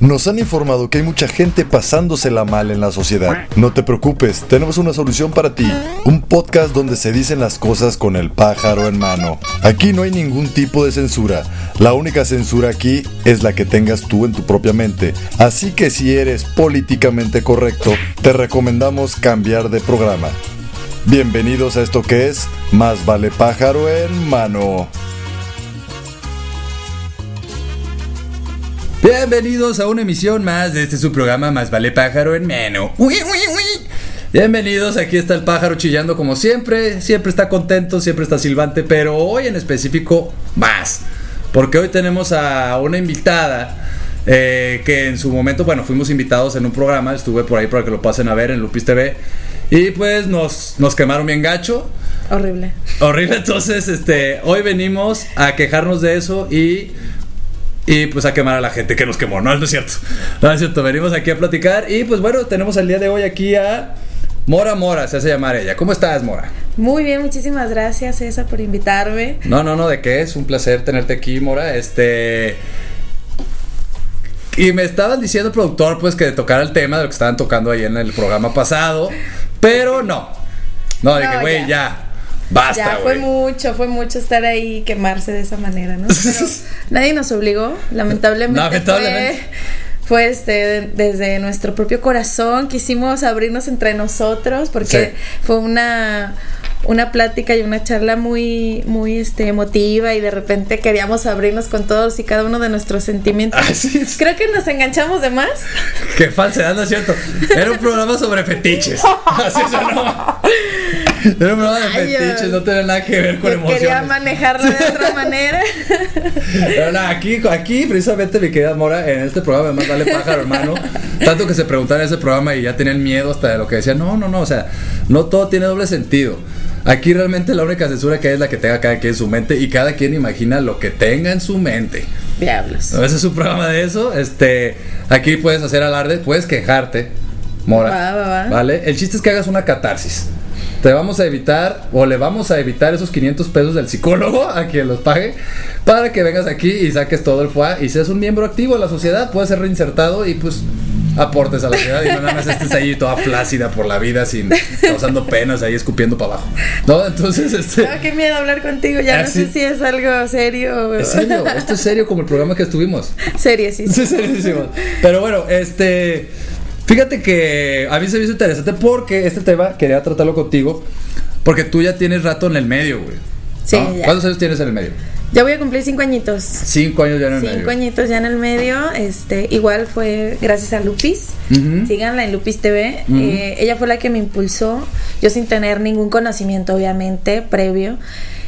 Nos han informado que hay mucha gente pasándosela mal en la sociedad. No te preocupes, tenemos una solución para ti. Un podcast donde se dicen las cosas con el pájaro en mano. Aquí no hay ningún tipo de censura. La única censura aquí es la que tengas tú en tu propia mente. Así que si eres políticamente correcto, te recomendamos cambiar de programa. Bienvenidos a esto que es Más vale pájaro en mano. Bienvenidos a una emisión más de este su programa Más vale pájaro en mano. Uy, uy, uy. Bienvenidos, aquí está el pájaro chillando como siempre, siempre está contento, siempre está silbante, pero hoy en específico más, porque hoy tenemos a una invitada eh, que en su momento, bueno, fuimos invitados en un programa, estuve por ahí para que lo pasen a ver en Lupis TV, y pues nos, nos quemaron bien gacho. Horrible. Horrible, entonces este, hoy venimos a quejarnos de eso y y pues a quemar a la gente que nos quemó. No, no es cierto. No es cierto. Venimos aquí a platicar. Y pues bueno, tenemos el día de hoy aquí a Mora Mora, se hace llamar ella. ¿Cómo estás, Mora? Muy bien, muchísimas gracias, César, por invitarme. No, no, no, de qué. Es un placer tenerte aquí, Mora. Este. Y me estaban diciendo el productor, pues, que tocara el tema de lo que estaban tocando ahí en el programa pasado. Pero no. No, dije, No, güey, ya. ya. Basta, ya, fue mucho, fue mucho estar ahí y quemarse de esa manera, ¿no? Pero nadie nos obligó, lamentablemente. Lamentablemente. Fue, fue, este, desde nuestro propio corazón, quisimos abrirnos entre nosotros porque Sí. fue una una plática y una charla muy muy este emotiva y de repente queríamos abrirnos con todos y cada uno de nuestros sentimientos. Ah, sí, sí. Creo que nos enganchamos de más. Qué falsedad, no es cierto. Era un programa sobre fetiches. Así sonó. Era un programa de fetiches, no tenía nada que ver con Yo quería emociones. manejarlo de otra manera. Pero nada, aquí, aquí, precisamente, mi querida Mora, en este programa, además, vale pájaro, hermano. Tanto que se preguntaba en ese programa y ya tenían miedo hasta de lo que decían. No, no, no, o sea, no todo tiene doble sentido. Aquí realmente la única censura que hay es la que tenga cada quien en su mente y cada quien imagina lo que tenga en su mente. Diablos. ¿No? Ese es un programa de eso. Este, aquí puedes hacer alarde, puedes quejarte, Mora. Va, va, va. ¿Vale? El chiste es que hagas una catarsis. Te vamos a evitar, o le vamos a evitar esos 500 pesos del psicólogo a quien los pague, para que vengas aquí y saques todo el FUA y seas un miembro activo de la sociedad. Puedes ser reinsertado y pues aportes a la sociedad y no nada más estés ahí toda flácida por la vida, sin causando penas ahí escupiendo para abajo. ¿No? Entonces, este. Ah, qué miedo hablar contigo. Ya Ah, no sé si es algo serio. Es serio, esto es serio como el programa que estuvimos. Serio, sí. Sí, seriísimo. Pero bueno, este. Fíjate que a mí se me hizo interesante porque este tema quería tratarlo contigo. Porque tú ya tienes rato en el medio, güey. Sí, ¿no? ya. ¿Cuántos años tienes en el medio? Ya voy a cumplir cinco añitos. Cinco años ya en el medio. Cinco añitos ya en el medio. Este, igual fue gracias a Lupis. Ujú. Síganla en Lupis TV. Eh, ella fue la que me impulsó. Yo sin tener ningún conocimiento, obviamente, previo.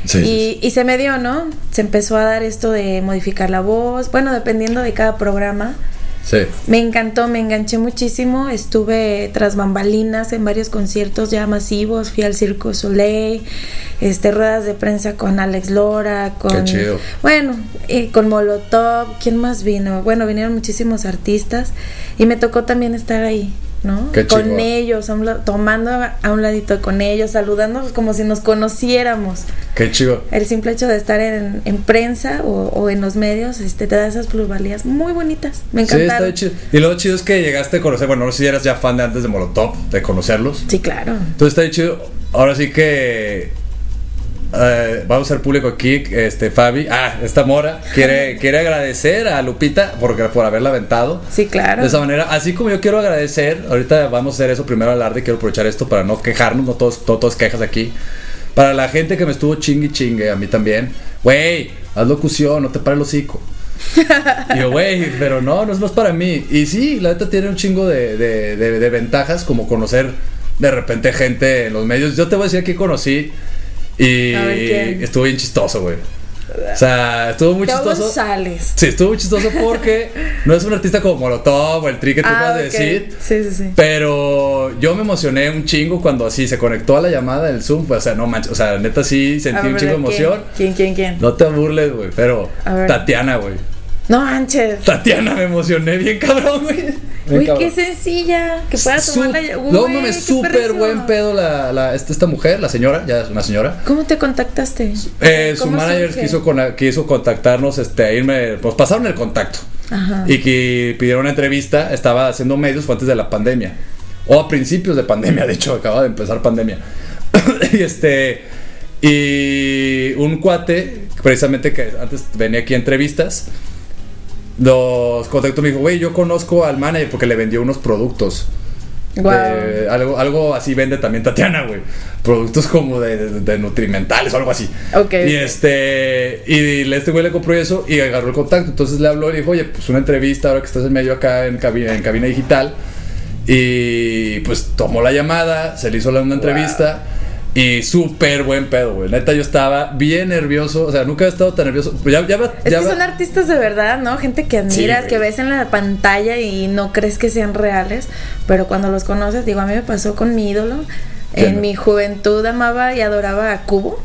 Sí, y, sí, sí. y se me dio, ¿no? Se empezó a dar esto de modificar la voz. Bueno, dependiendo de cada programa. Sí. Me encantó, me enganché muchísimo. Estuve tras bambalinas en varios conciertos ya masivos. Fui al Circo Soleil, este, ruedas de prensa con Alex Lora, con. Qué chido. Bueno, y con Molotov. ¿Quién más vino? Bueno, vinieron muchísimos artistas y me tocó también estar ahí. ¿No? Qué con ellos, a un la- tomando a un ladito con ellos, saludándonos como si nos conociéramos. Qué chido. El simple hecho de estar en, en prensa o, o en los medios este, te da esas plusvalías muy bonitas. Me Sí, encantaron. está chido. Y lo chido es que llegaste a conocer, bueno, no sé si eras ya fan de antes de Molotov, de conocerlos. Sí, claro. Entonces está chido. Ahora sí que eh, vamos al público aquí, este Fabi, ah, esta Mora quiere quiere agradecer a Lupita por, por haberla aventado. Sí, claro. De esa manera, así como yo quiero agradecer, ahorita vamos a hacer eso primero alarde, quiero aprovechar esto para no quejarnos, no todos, todos, todos quejas aquí. Para la gente que me estuvo chingue y chingue, a mí también. Güey, haz locución, no te pares el hocico. Y yo, güey, pero no, no es más para mí. Y sí, la neta tiene un chingo de, de, de- de ventajas, como conocer de repente gente en los medios. Yo te voy a decir que conocí y A ver, ¿quién? estuvo bien chistoso, güey. O sea, estuvo muy Teo chistoso. González. Sí, estuvo muy chistoso porque no es un artista como Molotov o el Tri que tú Ah, acabas de decir. Sí, sí, sí. Pero yo me emocioné un chingo cuando así se conectó a la llamada del Zoom. pues, o sea, no manches. O sea, neta sí sentí ver, un chingo de emoción. ¿Quién, quién, quién? No te burles, güey. Pero. Tatiana, güey. No manches. Tatiana, me emocioné bien cabrón, güey. Bien Uy, cabrón. qué sencilla. Que pueda Su- tomar la. Uy, No mames, súper buen pedo la, la- esta, mujer, la señora, ya es una señora. ¿Cómo te contactaste? Eh, su ¿Cómo manager surge? quiso, con- quiso contactarnos, este, a irme, pues pasaron el contacto. Ajá. y que pidieron una entrevista, estaba haciendo medios, fue antes de la pandemia. O a principios de pandemia, de hecho, acaba de empezar pandemia. y este. Y un cuate, precisamente que antes venía aquí a entrevistas, los contactó me dijo, güey, yo conozco al manager porque le vendió unos productos. De- algo, algo así vende también Tatiana, güey. Productos como de, de- de nutrimentales o algo así. Ok. Y este. Y este güey le compró eso y agarró el contacto. Entonces le habló y le dijo, oye, pues una entrevista ahora que estás en medio acá en cabina, en cabina digital. Y pues tomó la llamada, se le hizo la- una entrevista. Y súper buen pedo, güey. Neta, yo estaba bien nervioso. O sea, nunca he estado tan nervioso. Ya, Es que son artistas de verdad, ¿no? Gente que admiras, que ves en la pantalla y no crees que sean reales, pero cuando los conoces, digo, a mí me pasó con mi ídolo. En mi juventud amaba y adoraba a Cubo.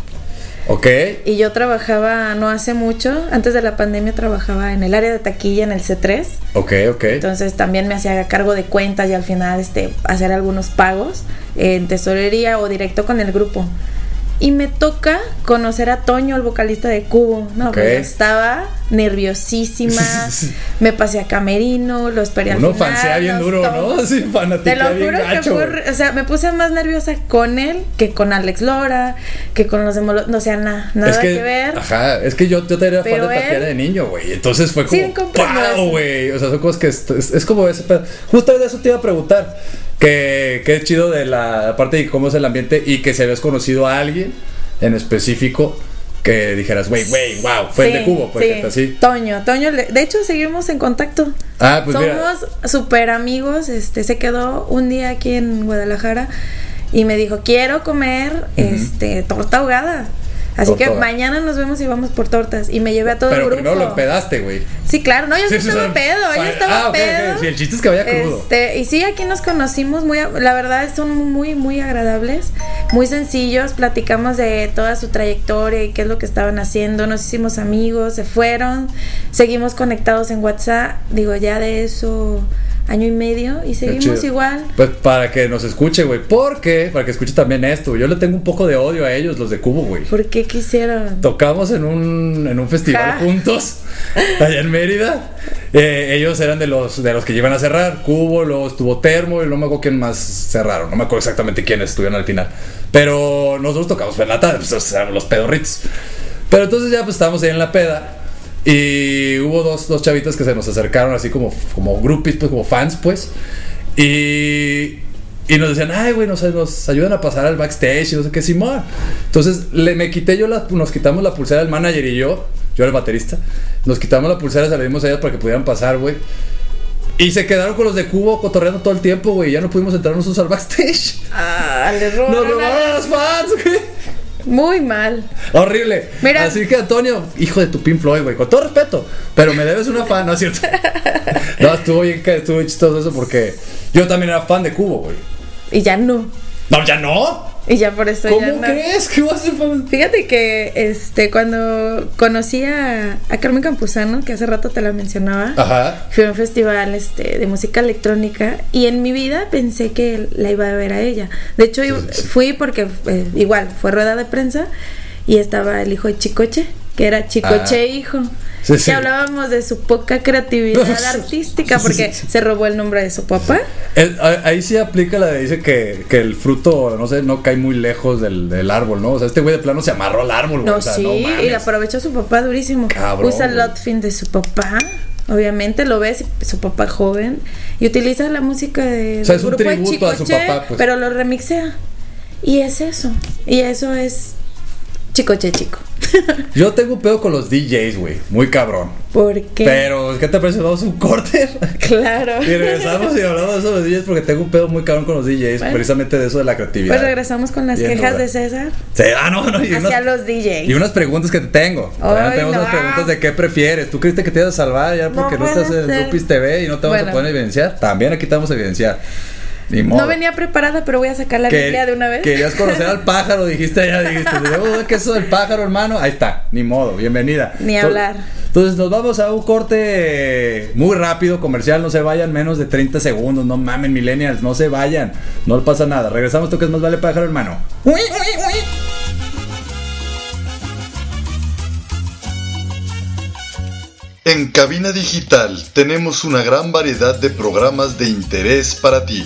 Ok. Y yo trabajaba no hace mucho, antes de la pandemia trabajaba en el área de taquilla en el C3. Ok, ok. Entonces también me hacía cargo de cuentas y al final este, hacer algunos pagos en tesorería o directo con el grupo. Y me toca conocer a Toño, el vocalista de Cubo. No, Ok. pues yo estaba nerviosísima. me pasé a Camerino, lo esperé al Uno final, fansea bien duro, ¿no? Sí, Te lo bien juro que fue, o sea, me puse más nerviosa con él que con Alex Lora, que con los de Molo- no, o sea, na- nada es que, ver. Ajá, es que yo, yo te era fan de Tatiana de niño, güey. Entonces fue Sí, como, wow, güey. O sea, son cosas que es, es- como ese de eso te iba a preguntar. Que, que es chido de la parte de cómo es el ambiente y que si habías conocido a alguien en específico que dijeras, güey, güey, wow, fue el de Sí, Cubo, pues sí. que así. Toño, Toño, de hecho seguimos en contacto. Ah, pues. Somos súper amigos, este, se quedó un día aquí en Guadalajara y me dijo, quiero comer, este, torta ahogada. Así que mañana nos vemos y vamos por tortas. Y me llevé a todo Pero el grupo. primero lo empedaste, güey. Sí, claro, no, yo Sí, estaba pedo, yo Ah, estaba ok, ok. pedo. Sí, el chiste es que vaya crudo. Este, y sí, aquí nos conocimos muy, la verdad son muy, muy agradables, muy sencillos, platicamos de toda su trayectoria y qué es lo que estaban haciendo, nos hicimos amigos, se fueron, seguimos conectados en WhatsApp, digo ya de eso año y medio y seguimos igual. Pues para que nos escuche, güey. Porque, para que escuche también esto. Yo le tengo un poco de odio a ellos, los de Cubo, güey. ¿Por qué quisieron? Tocamos en un, en un festival Ja. juntos, allá en Mérida. Eh, ellos eran de los, de los que iban a cerrar. Cubo, luego estuvo Termo y no me acuerdo quién más cerraron. No me acuerdo exactamente quiénes estuvieron al final. Pero nosotros tocamos en la tarde, pues, sea, los pedorritos. Pero entonces ya pues estábamos ahí en la peda. Y hubo dos, dos chavitas que se nos acercaron así como, como groupies, pues como fans, pues. Y, y nos decían, ay, güey, nos, nos ayudan a pasar al backstage y no sé qué, Simón. Entonces le, me quité yo, la, nos quitamos la pulsera el manager y yo, yo el baterista, nos quitamos la pulsera, se la dimos a ellas para que pudieran pasar, güey. Y se quedaron con los de Cubo cotorreando todo el tiempo, güey. Ya no pudimos entrar nosotros al backstage. Ah, le Nos robaron robaron a a- los fans, güey. Muy mal. Horrible. Mira. Así que Antonio, hijo de tu Pink Floyd, güey, con todo respeto, pero me debes una fan, ¿no es cierto? no, estuvo bien, que- estuvo bien chistoso eso porque yo también era fan de Cubo, güey. Y ya no. No, ya no. Y ya por eso ya ¿Cómo no. crees que vas a ser? Fíjate que este cuando conocí a, a Carmen Campuzano, que hace rato te la mencionaba, Ajá. fui a un festival este, de música electrónica y en mi vida pensé que la iba a ver a ella. De hecho, Sí, iba- sí. fui porque eh, igual fue rueda de prensa y estaba el hijo de Chicoche, que era Chicoche Ah. hijo. Sí, sí. Hablábamos de su poca creatividad artística porque se robó el nombre de su papá. El- ahí sí aplica la de dice que, que el fruto, no sé, no cae muy lejos del, del árbol, ¿no? O sea, este güey de plano se amarró al árbol. No, o sea, sí, no y mames. aprovechó su papá durísimo. Cabrón, Usa el outfit de su papá. Obviamente lo ves, su papá joven. Y utiliza la música de, O sea, del es un grupo de tributo a su Chicoche, papá, pues. Pero lo remixea. Y es eso. Y eso es Chicoche Chico. Yo tengo un pedo con los DJs, güey. Muy cabrón. ¿Por qué? Pero, ¿qué te parece? Vamos a un corte. Claro. Y regresamos y hablamos de eso de los DJs porque tengo un pedo muy cabrón con los DJs, Bueno. precisamente de eso de la creatividad. Pues regresamos con las Bien, quejas de César Sí, ah, no, no. Y hacia unas, los DJs. y unas preguntas que te tengo. Todavía Ay, tenemos no. unas preguntas de qué prefieres. ¿Tú creíste que te ibas a salvar ya No porque no, puede estás en ser. Lupis TV y no te vamos a Bueno. poder evidenciar? También aquí te vamos a evidenciar. Ni modo. No venía preparada, pero voy a sacar la Biblia de una vez. Querías conocer al pájaro, dijiste allá, dijiste, "Oh, ¿qué es eso del pájaro, hermano? Ahí está, ni modo, bienvenida. Ni hablar. Entonces nos vamos a un corte muy rápido, comercial, no se vayan menos de 30 segundos, no mamen millennials, no se vayan, no pasa nada. Regresamos, tú que es más vale pájaro, hermano. Uy, uy, uy. En Cabina Digital tenemos una gran variedad de programas de interés para ti.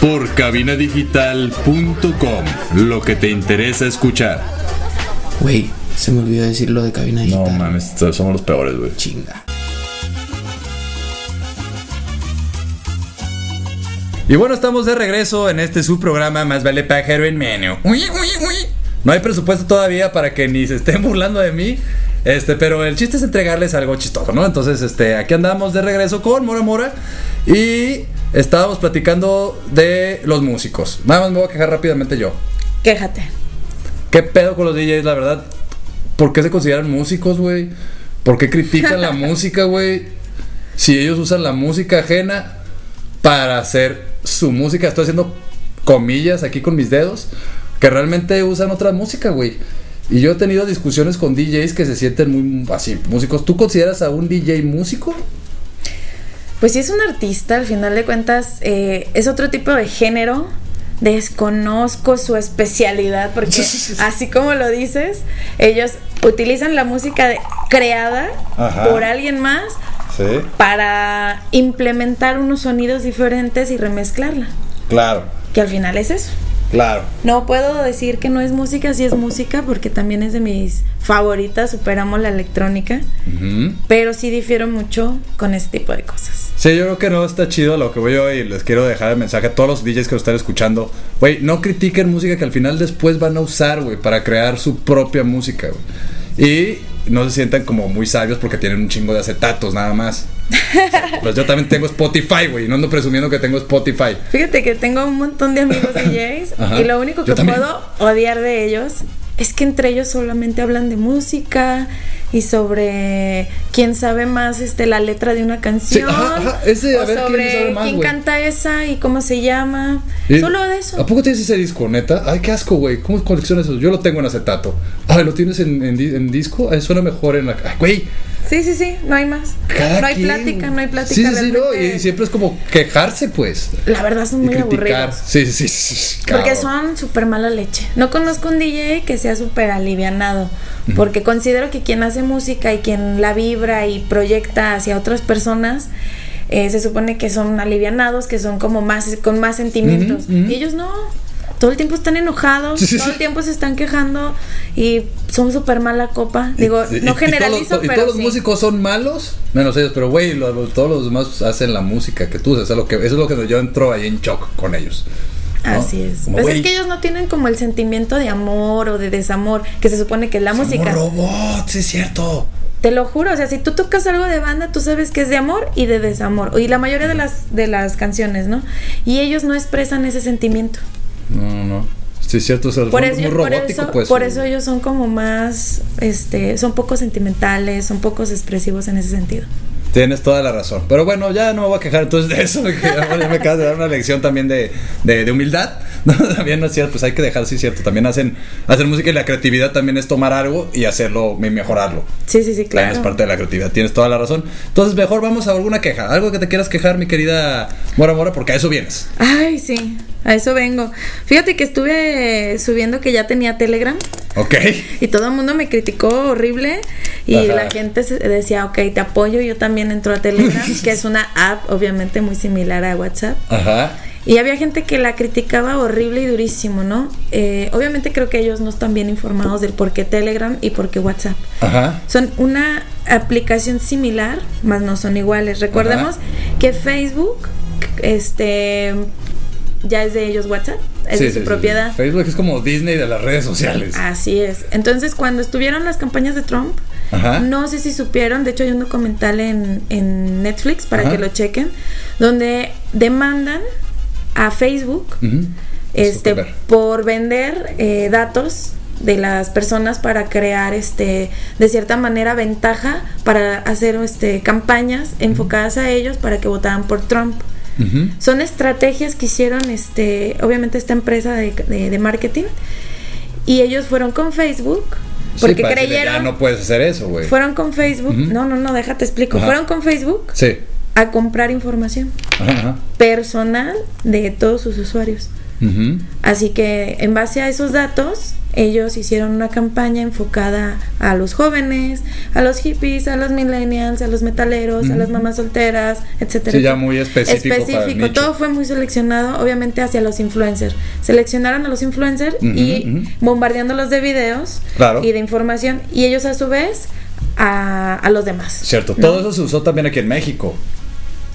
por cabinadigital.com. Lo que te interesa escuchar. Güey, se me olvidó decir lo de cabina digital. No mames, somos los peores, güey. Chinga. Y bueno, estamos de regreso en este su programa Más vale pájaro en menú. Uy, uy, uy. No hay presupuesto todavía para que ni se estén burlando de mí. Este, pero el chiste es entregarles algo chistoso, ¿no? Entonces, este, aquí andamos de regreso con Mora Mora y estábamos platicando de los músicos. Nada más me voy a quejar rápidamente yo. Quéjate. ¿Qué pedo con los DJs, la verdad? ¿Por qué se consideran músicos, güey? ¿Por qué critican la música, güey? Si ellos usan la música ajena para hacer su música, estoy haciendo comillas aquí con mis dedos, que realmente usan otra música, güey. Y yo he tenido discusiones con DJs que se sienten muy así, músicos. ¿Tú consideras a un DJ músico? Pues sí es un artista, al final de cuentas eh, es otro tipo de género. Desconozco su especialidad porque así como lo dices, ellos utilizan la música de- creada Ajá. por alguien más Sí, para implementar unos sonidos diferentes y remezclarla. claro, Que al final es eso. Claro. No puedo decir que no es música, sí es música, porque también es de mis favoritas, superamos la electrónica, pero sí difiero mucho con ese tipo de cosas. Sí, yo creo que no está chido lo que voy yo y les quiero dejar el mensaje a todos los DJs que lo están escuchando. Güey, no critiquen música que al final después van a usar, güey, para crear su propia música, güey. Y no se sientan como muy sabios porque tienen un chingo de acetatos nada más. Pues yo también tengo Spotify, güey, no ando presumiendo que tengo Spotify. Fíjate que tengo un montón de amigos DJs Ajá. y lo único que puedo odiar de ellos es que entre ellos solamente hablan de música y sobre quién sabe más este la letra de una canción ajá, ajá, ese, a o ver quién sobre sabe más, quién canta esa y cómo se llama Y- solo de eso ¿A poco tienes ese disco, neta? Ay, qué asco, güey. ¿Cómo coleccionas eso? Yo lo tengo en acetato. Ay, ¿lo tienes en, en di- en disco? Ay, suena mejor en la... Ay, güey. Sí sí sí no hay más Cada no hay quien. plática no hay plática Sí, sí, sí, no. Y siempre es como quejarse, pues. la verdad son muy aburridos Sí, sí, sí. sí, sí, Porque son súper mala leche. No conozco un DJ que sea súper alivianado. Porque considero que quien hace música y quien la vibra y proyecta hacia otras personas, eh, se supone que son alivianados, que son como más, con más sentimientos. Y ellos no. Todo el tiempo están enojados, todo el tiempo se están quejando y son súper mala copa. Digo, Y- y- no y generalizo, todos los- Y pero todos los sí. músicos son malos, menos ellos. Pero, güey, lo- lo- todos los demás hacen la música que tú haces. Eso es lo que, eso es lo que yo entro ahí en shock con ellos. ¿no? Así es. Como, Pues güey, es que ellos no tienen como el sentimiento de amor o de desamor, que se supone que es la somos música. robots, es cierto. Te lo juro, o sea, si tú tocas algo de banda, tú sabes que es de amor y de desamor. Y la mayoría de las, de las canciones, ¿no? Y ellos no expresan ese sentimiento. No, no, no. Sí es cierto, o sea, Por eso, muy por robótico, eso, pues. por eso ellos son como más, este, son poco sentimentales, son pocos expresivos en ese sentido. Tienes toda la razón. Pero bueno, ya no me voy a quejar entonces de eso. Ya me acabas de dar una lección también de, de, de humildad. No, también no es cierto, pues hay que dejar, sí cierto. También hacen, hacer música y la creatividad también es tomar algo y hacerlo y mejorarlo. Sí, sí, sí, También claro. es parte de la creatividad, tienes toda la razón. Entonces, mejor vamos a alguna queja. Algo que te quieras quejar, mi querida Mora Mora, porque a eso vienes. Ay, sí, a eso vengo. Fíjate que estuve subiendo que ya tenía Telegram Ok. y todo el mundo me criticó horrible y Ajá. la gente decía, ok, te apoyo, yo también entro a Telegram, que es una app obviamente muy similar a WhatsApp. Ajá. Y había gente que la criticaba horrible y durísimo, ¿no? Eh, obviamente creo que ellos no están bien informados del por qué Telegram y por qué WhatsApp. Ajá. Son una aplicación similar, más no son iguales. Recordemos Ajá. que Facebook, este, ya es de ellos WhatsApp, es Sí, de su sí, propiedad. sí. Facebook es como Disney de las redes sociales. Así es. Entonces, cuando estuvieron las campañas de Trump, Ajá. no sé si supieron, de hecho hay un documental en, en Netflix para Ajá. que lo chequen, donde demandan a Facebook este, por vender eh, datos de las personas para crear este de cierta manera ventaja para hacer este campañas enfocadas a ellos para que votaran por Trump. Son estrategias que hicieron este obviamente esta empresa de, de- de marketing y ellos fueron con Facebook porque creyeron Ya no puedes hacer eso, güey. fueron con Facebook no no no déjate explico Ajá. fueron con Facebook Sí. a comprar información Ajá, ajá. personal de todos sus usuarios Así que en base a esos datos, ellos hicieron una campaña enfocada a los jóvenes, a los hippies, a los millennials, a los metaleros, a las mamás solteras, etcétera. Sí, ya muy específico para el Específico, nicho. todo fue muy seleccionado, obviamente hacia los influencers. Seleccionaron a los influencers y bombardeándolos de videos Claro. y de información, y ellos a su vez a, a los demás. Cierto. ¿no? Todo eso se usó también aquí en México.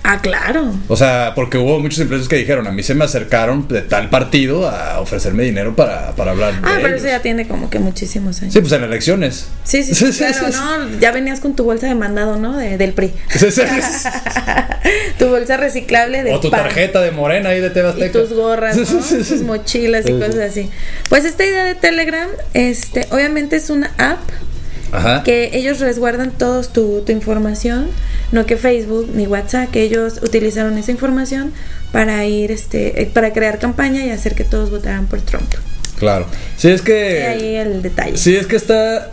Ah, claro. O sea, porque hubo muchos empresarios que dijeron, a mí se me acercaron de tal partido a ofrecerme dinero para, para hablar Ah, de pero ellos. eso ya tiene como que muchísimos años. Sí, pues en elecciones. Sí, sí, sí, claro, ¿no? Ya venías con tu bolsa de mandado, ¿no? De, del PRI. Sí, sí, sí. tu bolsa reciclable de o tu pan. tarjeta de morena ahí de y Tebasteca. tus gorras, ¿no? Tus mochilas y cosas así. Pues esta idea de Telegram, este, obviamente es una app Ajá. que ellos resguardan todos tu, tu información, no que Facebook ni WhatsApp, que ellos utilizaron esa información para ir, este, eh, para crear campaña y hacer que todos votaran por Trump. Claro. Sí, es Y que... ahí el detalle. Sí, es que está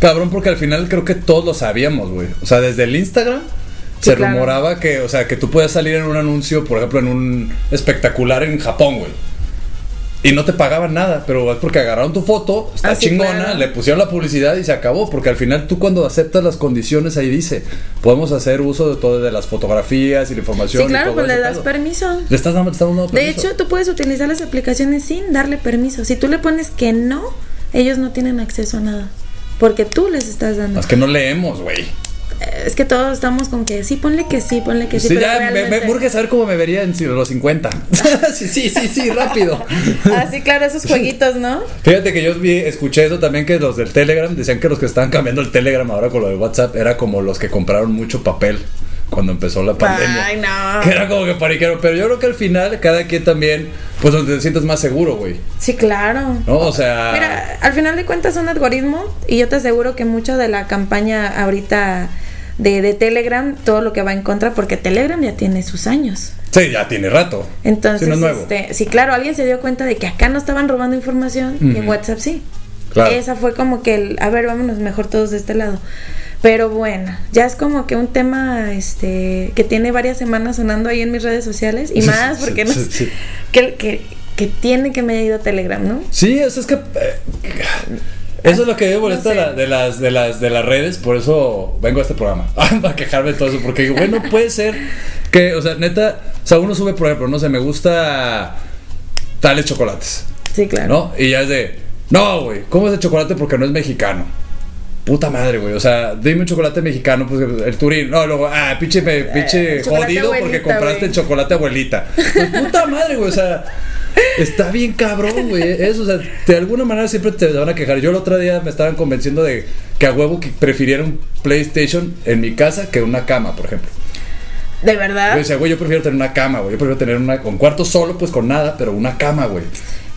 cabrón porque al final creo que todos lo sabíamos, güey. O sea, desde el Instagram Sí, se claro. rumoraba que, o sea, que tú puedes salir en un anuncio, por ejemplo, en un espectacular en Japón, güey. Y no te pagaban nada, pero es porque agarraron tu foto, está Ah, sí, chingona, claro. le pusieron la publicidad y se acabó. Porque al final tú cuando aceptas las condiciones ahí dice, podemos hacer uso de todo, de las fotografías y la información. Sí, y claro, todo pues le das permiso. Le estás dando, estamos dando De permiso. hecho, tú puedes utilizar las aplicaciones sin darle permiso. Si tú le pones que no, ellos no tienen acceso a nada. Porque tú les estás dando. Es que no leemos, güey. Es que todos estamos con que sí, ponle que sí, ponle que sí. Sí, pero ya me, me saber cómo me vería en los 50. sí, sí, sí, sí, rápido. Ah, sí, claro, esos jueguitos, ¿no? Fíjate que yo vi, escuché eso también que los del Telegram decían que los que estaban cambiando el Telegram ahora con lo de WhatsApp era como los que compraron mucho papel cuando empezó la pandemia. Ay, no. Que era como que pariquero, pero yo creo que al final cada quien también, pues donde te sientes más seguro, güey. Sí, claro. ¿No? O sea, Mira, al final de cuentas son algoritmos y yo te aseguro que mucha de la campaña ahorita de, de Telegram, todo lo que va en contra, porque Telegram ya tiene sus años. sí, ya tiene rato. Entonces, Sí, no es nuevo. este, sí, claro, alguien se dio cuenta de que acá no estaban robando información y en. WhatsApp sí. Claro. Esa fue como que el, a ver, vámonos mejor todos de este lado. Pero bueno, ya es como que un tema este que tiene varias semanas sonando ahí en mis redes sociales y más porque sí, no sí, sí. que, que, que tiene que me haya ido Telegram, ¿no? Sí, eso es que. eh, eso es lo que me molesta No sé. de, las, de, las, de las redes, por eso vengo a este programa. para quejarme de todo eso. Porque bueno, puede ser que, o sea, neta, o sea, uno sube, por ejemplo, no sé, me gusta tales chocolates, Sí, claro. ¿no? Y ya es de, no, güey, ¿cómo es el chocolate? Porque no es mexicano. Puta madre, güey. O sea, dime un chocolate mexicano, pues el Turín. No, luego, ah, pinche, me- pinche chocolate jodido porque abuelita, compraste güey. el chocolate abuelita. Pues, puta madre, güey. O sea, está bien cabrón, güey. Eso, o sea, de alguna manera siempre te van a quejar. Yo el otro día me estaban convenciendo de que a huevo que prefiriera un PlayStation en mi casa que una cama, por ejemplo. De Yo verdad. decía, güey, yo prefiero tener una cama, güey. Yo prefiero tener una, un cuarto solo, pues con nada, pero una cama, güey.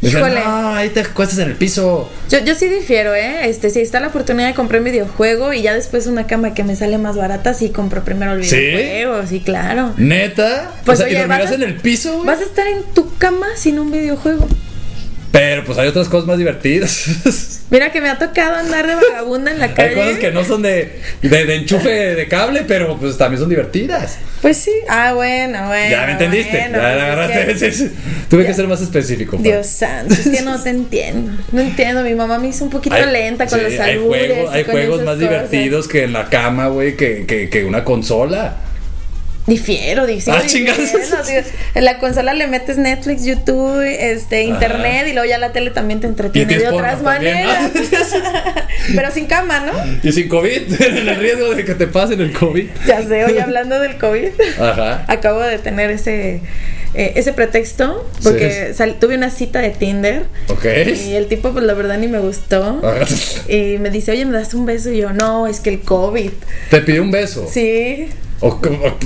Híjole. no, ahí te cuestas en el piso. Yo, yo sí difiero, ¿eh? Este, si está la oportunidad de comprar un videojuego y ya después una cama que me sale más barata, sí compro primero el videojuego, sí, claro. Neta. Pues, o sea, y dormirás vas a- en el piso, güey. Vas a estar en tu cama sin un videojuego. Pero pues hay otras cosas más divertidas. Mira que me ha tocado andar de vagabunda en la calle. hay cosas que no son de, de, de enchufe de cable, pero pues también son divertidas. Pues sí. Ah, bueno, bueno. ya me entendiste. bueno, ya pues la es agarraste. que-. Tuve Ya. que ser más específico. Dios santo, es que no te entiendo. No entiendo. Mi mamá me hizo un poquito Hay- lenta con sí, los Hay albures. juegos, y hay juegos más cosas. divertidos que en la cama, güey, que, que, que una consola. Difiero, dice. Ah, chingas. En la consola le metes Netflix, YouTube, este, internet y luego ya la tele también te entretiene de otras maneras. Pero sin cama, ¿no? Y sin COVID, en el riesgo de que te pasen el COVID. Ya sé, hoy hablando del COVID. Ajá. Acabo de tener ese eh, ese pretexto porque sal- tuve una cita de Tinder Ok. y el tipo pues la verdad ni me gustó y me dice, oye, ¿me das un beso? Y yo, no, es que el COVID. Te pidió un beso. Sí, O,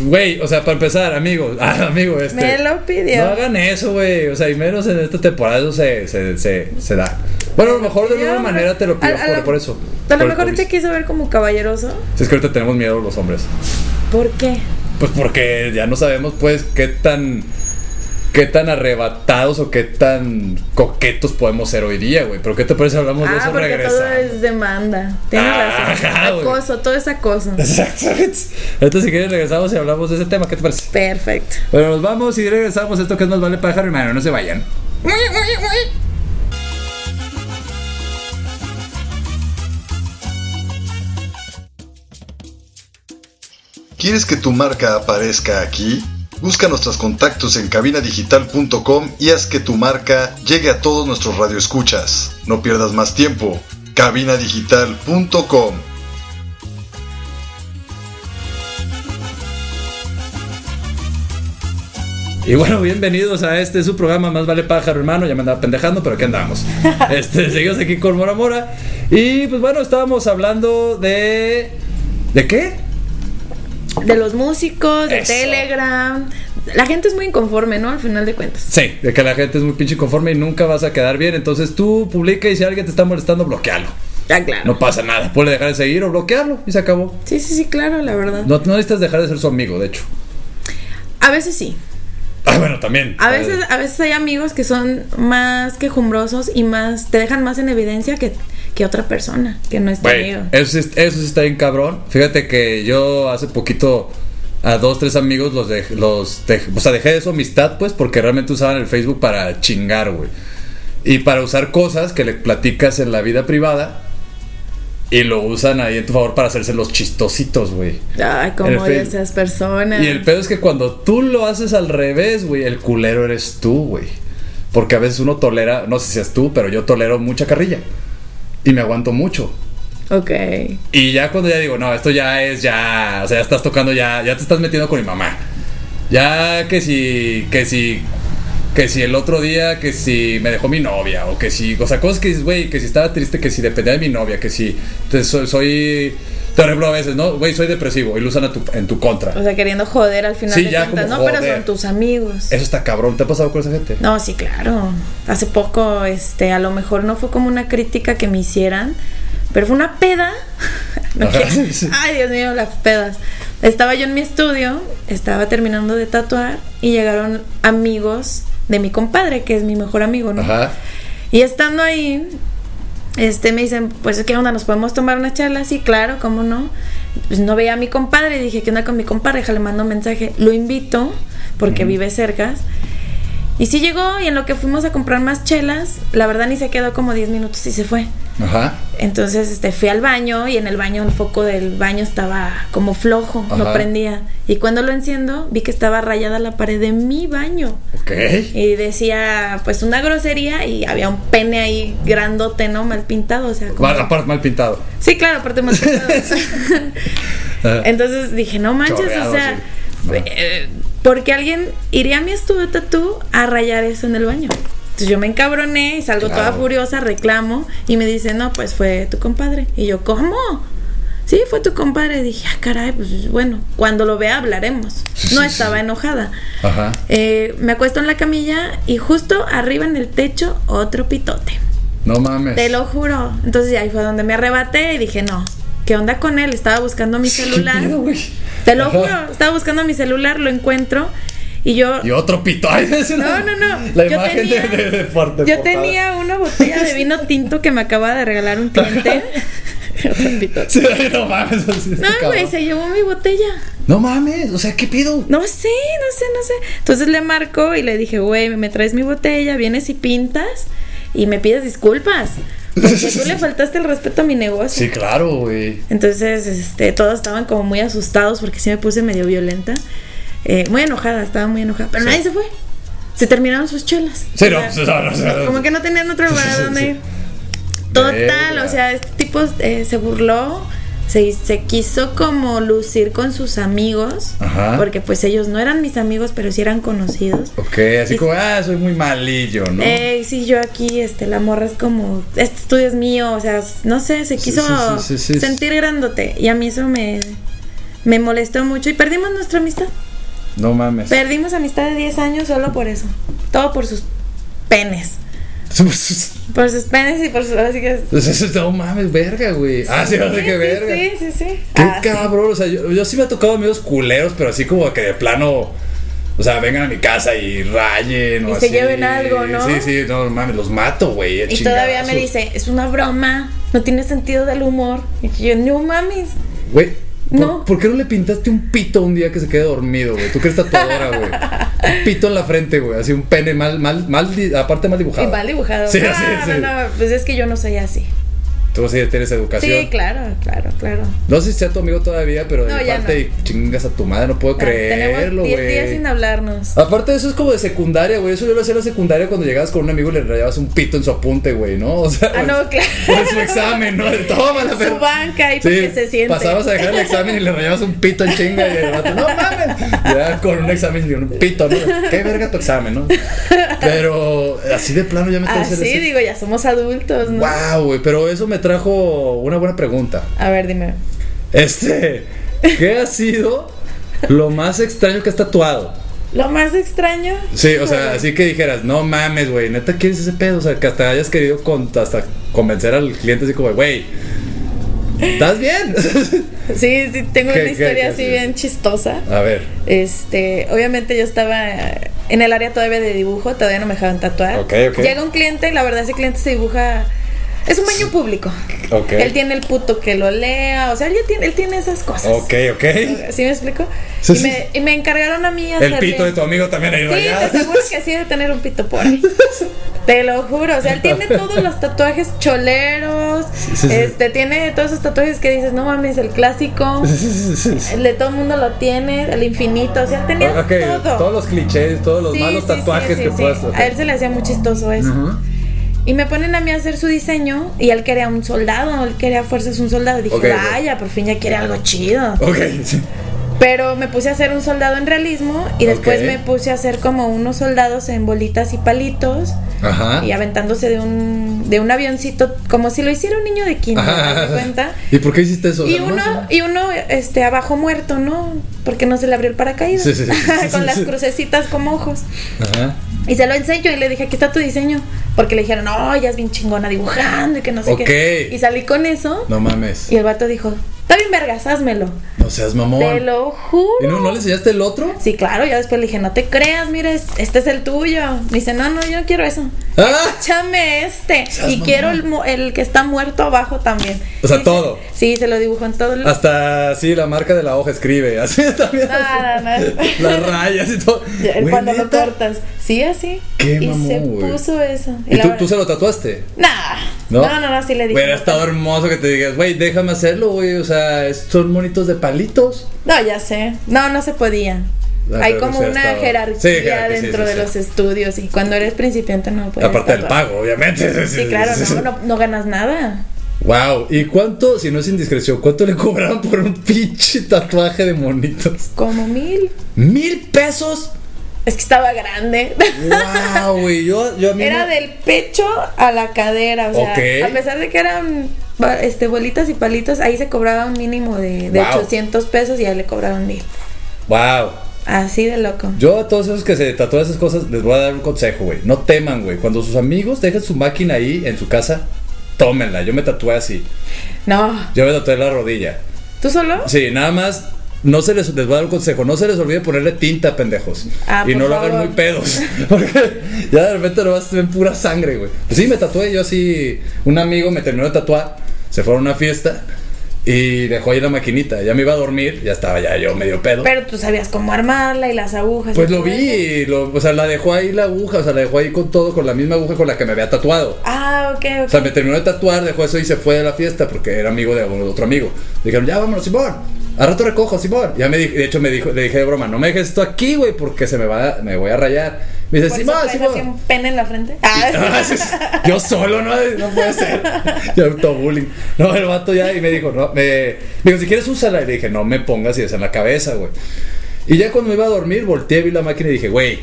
güey, o sea, para empezar, amigo, ah, amigo, este. me lo pidió. No hagan eso, güey. O sea, y menos en esta temporada eso se, se, se, se da. Bueno, a lo mejor de alguna manera te lo pidió A- a por, lo- por eso. A lo mejor te quiso ver como caballeroso. Si es que ahorita tenemos miedo los hombres. ¿Por qué? Pues porque ya no sabemos, pues, qué tan. Qué tan arrebatados o qué tan coquetos podemos ser hoy día, güey. Pero ¿qué te parece si hablamos de Ah, eso porque todo regresando? es demanda. Tienes Ajá, razón. güey. Acoso, todo es acoso. Exactamente. Entonces, si quieres, regresamos y hablamos de ese tema. ¿Qué te parece? Perfecto. Bueno, nos vamos y regresamos. Esto que es más vale pájaro, hermano. No se vayan. ¿Quieres que tu marca aparezca aquí? Busca nuestros contactos en cabinadigital.com y haz que tu marca llegue a todos nuestros radioescuchas. No pierdas más tiempo. cabinadigital.com Y bueno, bienvenidos a este su programa Más Vale Pájaro, hermano. Ya me andaba pendejando, pero aquí andamos. Este, seguimos aquí con Mora Mora. Y pues bueno, estábamos hablando de. ¿De qué? De los músicos, de Eso. Telegram. La gente es muy inconforme, ¿no? Al final de cuentas. Sí, de que la gente es muy pinche conforme y nunca vas a quedar bien. Entonces tú publica y si alguien te está molestando, bloquealo. Ya, claro. No pasa nada. Puedes dejar de seguir o bloquearlo y se acabó. Sí, sí, sí, claro, la verdad. No, no necesitas dejar de ser su amigo, de hecho. A veces sí. Ah, bueno, también. A veces, a veces hay amigos que son más quejumbrosos y más te dejan más en evidencia que, que otra persona, que no es tu Güey, amigo. eso, sí- eso sí está bien cabrón. Fíjate que yo hace poquito a dos, tres amigos los dejé, los o sea, dejé de su amistad, pues, porque realmente usaban el Facebook para chingar, güey. Y para usar cosas que le platicas en la vida privada y lo usan ahí en tu favor para hacerse los chistositos, güey. Ay, como esas personas. Y el pedo es que cuando tú lo haces al revés, güey, el culero eres tú, güey. Porque a veces uno tolera, no sé si es tú, pero yo tolero mucha carrilla. Y me aguanto mucho. Ok. Y ya cuando ya digo, no, esto ya es ya, o sea, ya estás tocando ya, ya te estás metiendo con mi mamá. Ya que si, que si, que si el otro día, que si me dejó mi novia, o que si, o sea, cosas que dices, güey, que si estaba triste, que si dependía de mi novia, que si soy, soy, por ejemplo, a veces, ¿no? Güey, soy depresivo y lo usan a tu- en tu contra. O sea, queriendo joder al final Sí, de ya cuentas, como ¿no? Pero joder. son tus amigos. Eso está cabrón, ¿te ha pasado con esa gente? No, sí, claro. Hace poco, este, a lo mejor no fue como una crítica que me hicieran, pero fue una peda. No. Ay, Dios mío, las pedas. Estaba yo en mi estudio, estaba terminando de tatuar y llegaron amigos de mi compadre, que es mi mejor amigo, ¿no? Ajá. Y estando ahí, este me dicen, pues qué onda, nos podemos tomar una charla, sí, claro, cómo no. Pues no veía a mi compadre, dije, ¿qué onda con mi compadre? Déjale, mando un mensaje, lo invito, porque vive cerca. Y sí llegó, y en lo que fuimos a comprar más chelas, la verdad ni se quedó como 10 minutos y se fue. Ajá. Entonces este, fui al baño y en el baño el foco del baño estaba como flojo, no Ajá. prendía. Y cuando lo enciendo, vi que estaba rayada la pared de mi baño. Ok. Y decía, pues una grosería y había un pene ahí grandote, ¿no? Mal pintado, o sea, como... Mal, aparte mal pintado. Sí, claro, aparte mal pintado. Entonces dije, no manches, Chorreado, o sea, sí. Eh, porque alguien iría a mi estudio tatú a rayar eso en el baño. Entonces yo me encabroné y salgo toda furiosa, reclamo y me dice, no, pues fue tu compadre. Y yo, ¿cómo? Sí, fue tu compadre. dije, ah, caray, pues bueno, cuando lo vea hablaremos. No estaba enojada. Ajá. Eh, me acuesto en la camilla y justo arriba en el techo otro pitote. No mames. Te lo juro. Entonces ahí fue donde me arrebaté y dije, no, ¿qué onda con él? Estaba buscando mi ¿Qué celular. pedo? Te lo Ajá. juro, estaba buscando mi celular, lo encuentro y yo... Y otro pito. Ay, No, no, no. La Yo imagen tenía- de, de, de por- de Yo tenía una botella de vino tinto que me acaba de regalar un cliente. Otro pitote. Sí, no mames. está No, güey, se llevó mi botella. No mames. O sea, ¿qué pido? No sé, no sé, no sé. Entonces le marco y le dije, güey, me traes mi botella, vienes y pintas y me pides disculpas. Porque tú le faltaste el respeto a mi negocio. Sí, claro, güey. Entonces, este, todos estaban como muy asustados porque sí me puse medio violenta. Eh, muy enojada, estaba muy enojada. Pero nadie se fue. Se terminaron sus chelas. Sí, O no, sea, pues, no, no, no. Como que no tenían otro lugar Sí, donde sí. ir. Total, o sea, este tipo eh, se burló, se, se quiso como lucir con sus amigos, Ajá. porque pues ellos no eran mis amigos, pero sí eran conocidos. Ok, así Y- como, ah, soy muy malillo, ¿no? Eh, sí, yo aquí, este, la morra es como, este estudio es mío, o sea, no sé, se quiso sí, sí, sí, sí. sentir grandote y a mí eso me, me molestó mucho y perdimos nuestra amistad. no mames. Perdimos amistad de 10 años solo por eso, todo por sus penes, por sus penes y por sus... Así que, no mames, verga, güey. Ah, sí, así que sí, verga. Sí, sí, sí. Qué Ah, sí. cabrón, o sea, yo, yo sí me ha tocado amigos culeros, pero así como que de plano, o sea, vengan a mi casa y rayen o Y así. se lleven algo, ¿no? Sí, sí, no mames, los mato, güey. Y todavía me dice, es una broma, no tiene sentido del humor. Y yo, no mames. Güey, ¿por, No. ¿por qué no le pintaste un pito un día que se quede dormido, güey? Tú que eres tatuadora, güey. Un pito en la frente, güey, así un pene mal, mal, mal, aparte mal dibujado. Y mal dibujado. Sí, no, sí, sí. no, no, pues es que yo no soy así. Tú sí tienes educación. Sí, claro, claro, claro. No sé si sea tu amigo todavía, pero de No, mi ya parte no. chingas a tu madre, no puedo creerlo, Tenemos 10 días güey. sin hablarnos. Aparte de eso es como de secundaria, güey. Eso yo lo hacía en la secundaria cuando llegabas con un amigo y le rayabas un pito en su apunte, güey, ¿no? O sea, Ah, no, claro. en su examen, ¿no? Toma la Su banca ahí para que se siente. Pasabas a dejar el examen y le rayabas un pito en chinga y el vato, no mames. Ya con un examen y un pito, ¿no? Qué verga tu examen, ¿no? Pero así de plano ya me Ah, hacer sí, ese- digo, ya somos adultos, ¿no? Wow, güey, pero eso me trajo una buena pregunta. A ver, dime. Este, ¿qué ha sido lo más extraño que has tatuado? Lo más extraño. Sí, o sea, así que dijeras, no mames, güey, neta quieres ese pedo, o sea, que hasta hayas querido con- hasta convencer al cliente así como, güey, ¿estás bien? Sí, sí, tengo ¿Qué- una historia así bien chistosa. A ver, Este, obviamente yo estaba en el área todavía de dibujo, todavía no me dejaban tatuar. Ok, ok. Llega un cliente y la verdad ese cliente se dibuja. Es un baño público. Ok. Él tiene el puto que lo lea, o sea, él, tiene, él tiene esas cosas. ok, ok. ¿Sí me explico? Sí, y, sí. Me, y me encargaron a mí El hacerle- pito de tu amigo también ahí Sí, rayado. te aseguro que sí debe tener un pito por ahí. Te lo juro. O sea, él tiene todos los tatuajes choleros. sí, sí. Este, tiene todos esos tatuajes que dices, no mames, el clásico. El de todo el mundo lo tiene, el infinito. O sea, él tenía Ok, todo. todos los clichés, todos los malos tatuajes que sí, puedas ok. A él se le hacía muy chistoso eso. Ujú. Y me ponen a mí a hacer su diseño y él quería un soldado, él quería fuerzas un soldado. Dije, vaya, por fin ya quiere algo chido. Ok, sí. Pero me puse a hacer un soldado en realismo y después me puse a hacer como unos soldados en bolitas y palitos Ajá. y aventándose de un, de un avioncito, como si lo hiciera un niño de kinder, Ajá. ¿te das cuenta? ¿Y por qué hiciste eso? Y no uno, y uno este, abajo muerto, ¿no? Porque no se le abrió el paracaídas. Sí, sí, sí, Con las crucecitas como ojos. Ajá. Y se lo enseño y le dije, aquí está tu diseño. Porque le dijeron, no, ya es bien chingona dibujando y que no sé qué. Y salí con eso. No mames. Y el vato dijo, está bien vergas, házmelo. No seas mamón. Te lo juro. ¿Y no, no le enseñaste el otro? Sí, claro, ya después le dije, no te creas, mira, es- este es el tuyo. Me dice, no, no, yo no quiero eso. ¡Ah! Échame este. Seas Y mamón. quiero el, el que está muerto abajo también. O sea, todo. Sí, se lo dibujó en todo. el- Hasta sí, la marca de la hoja escribe. Así también. No, no. Las rayas y todo. Güey, Cuando lo ¿neta? cortas. Sí, así. Qué y mamón, se güey. puso eso. ¿Y la tú, tú se lo tatuaste? Nah. ¿No? No, no, no, sí le dije. Hubiera estado hermoso que te digas, güey, déjame hacerlo, güey. O sea, es- son monitos de palitos. No, ya sé. No, no se podía. Ah, Hay como una jerarquía Sí, jerarquía, sí, dentro sí, de los estudios y cuando eres principiante no puedes. Aparte del pago, obviamente. Sí, claro, no, no, no ganas nada. Wow. ¿Y cuánto, si no es indiscreción, cuánto le cobraron por un pinche tatuaje de monitos? Como mil. ¿Mil pesos? Es que estaba grande. Wow, güey. Yo, yo a mí Era del pecho a la cadera. O sea, a pesar de que eran este, bolitas y palitos, ahí se cobraba un mínimo de, de Wow. 800 pesos y ahí le cobraron mil. Wow. Así de loco. Yo a todos esos que se tatúan esas cosas les voy a dar un consejo, güey. No teman, güey. Cuando sus amigos dejen su máquina ahí en su casa, tómenla. Yo me tatué así. No. Yo me tatué la rodilla. ¿Tú solo? Sí, nada más. No se les, les voy a dar un consejo, no se les olvide ponerle tinta, pendejos. Ah, y no lo hagan muy pedos. Porque ya de repente no vas a ver pura sangre, güey. Pues sí, me tatué, yo así. Un amigo me terminó de tatuar, se fue a una fiesta y dejó ahí la maquinita. Ya me iba a dormir, ya estaba ya yo medio pedo. Pero tú sabías cómo armarla y las agujas. Pues y lo todo vi, y lo- o sea, la dejó ahí la aguja, o sea, la dejó ahí con todo, con la misma aguja con la que me había tatuado. Ah, ok, ok. O sea, me terminó de tatuar, dejó eso y se fue de la fiesta porque era amigo de otro amigo. Dijeron, ya vámonos, Simón. A rato recojo, Simón. Ya me de hecho me dijo, le dije de broma, no me dejes esto aquí, güey, porque se me va, me voy a rayar. Me dice, sí, ma, sí, ma. un pene en la frente. Ah, Ah. Yo solo, no, no puede ser. Yo autobullying. No, el vato ya y me dijo, no, me dijo, si quieres úsala. Y le dije, no me pongas eso en la cabeza, güey. Y ya cuando me iba a dormir, volteé, vi la máquina y dije, güey,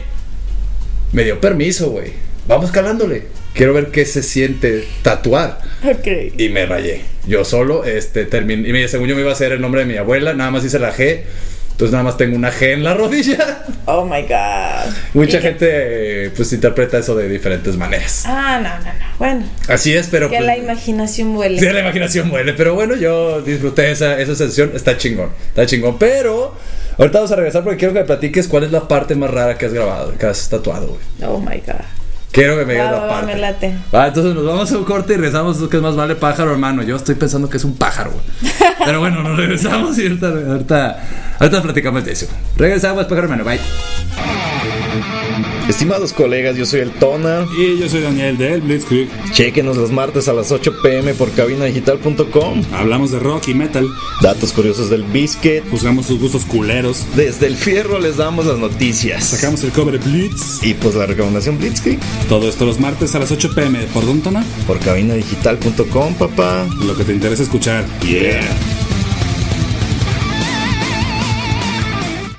me dio permiso, güey. Vamos calándole. Quiero ver qué se siente tatuar. ok. Y me rayé. Yo solo, este, terminé. Y me, según yo me iba a hacer el nombre de mi abuela, nada más hice la G. Entonces nada más tengo una G en la rodilla. Oh my god. Mucha ¿Y qué- gente, pues, interpreta eso de diferentes maneras. Ah, no, no, no. Bueno, Así es, pero. que pues, la imaginación vuele. Sí, la imaginación muere. Pero bueno, yo disfruté esa, esa sesión. Está chingón. Está chingón. Pero. Ahorita vamos a regresar porque quiero que me platiques cuál es la parte más rara que has grabado, que has tatuado, güey. Oh my god. Quiero que me digas la parte. me late. Va, entonces nos vamos a un corte y regresamos. ¿Qué es más vale pájaro, hermano? Yo estoy pensando que es un pájaro, güey. Pero bueno, nos regresamos y ahorita, ahorita, ahorita platicamos de eso. Regresamos, pájaro, hermano. Bye. Estimados colegas, yo soy el Tona. Y yo soy Daniel de El Blitzkrieg. Chequenos los martes a las 8 pm por cabinadigital.com. Hablamos de rock y metal. Datos curiosos del Biscuit. Juzgamos sus gustos culeros. Desde el fierro les damos las noticias. Sacamos el cover Blitz. Y pues la recomendación Blitzkrieg Todo esto los martes a las 8 pm. ¿Por dónde, Tona? por cabinadigital.com, papá. Lo que te interesa escuchar. Yeah.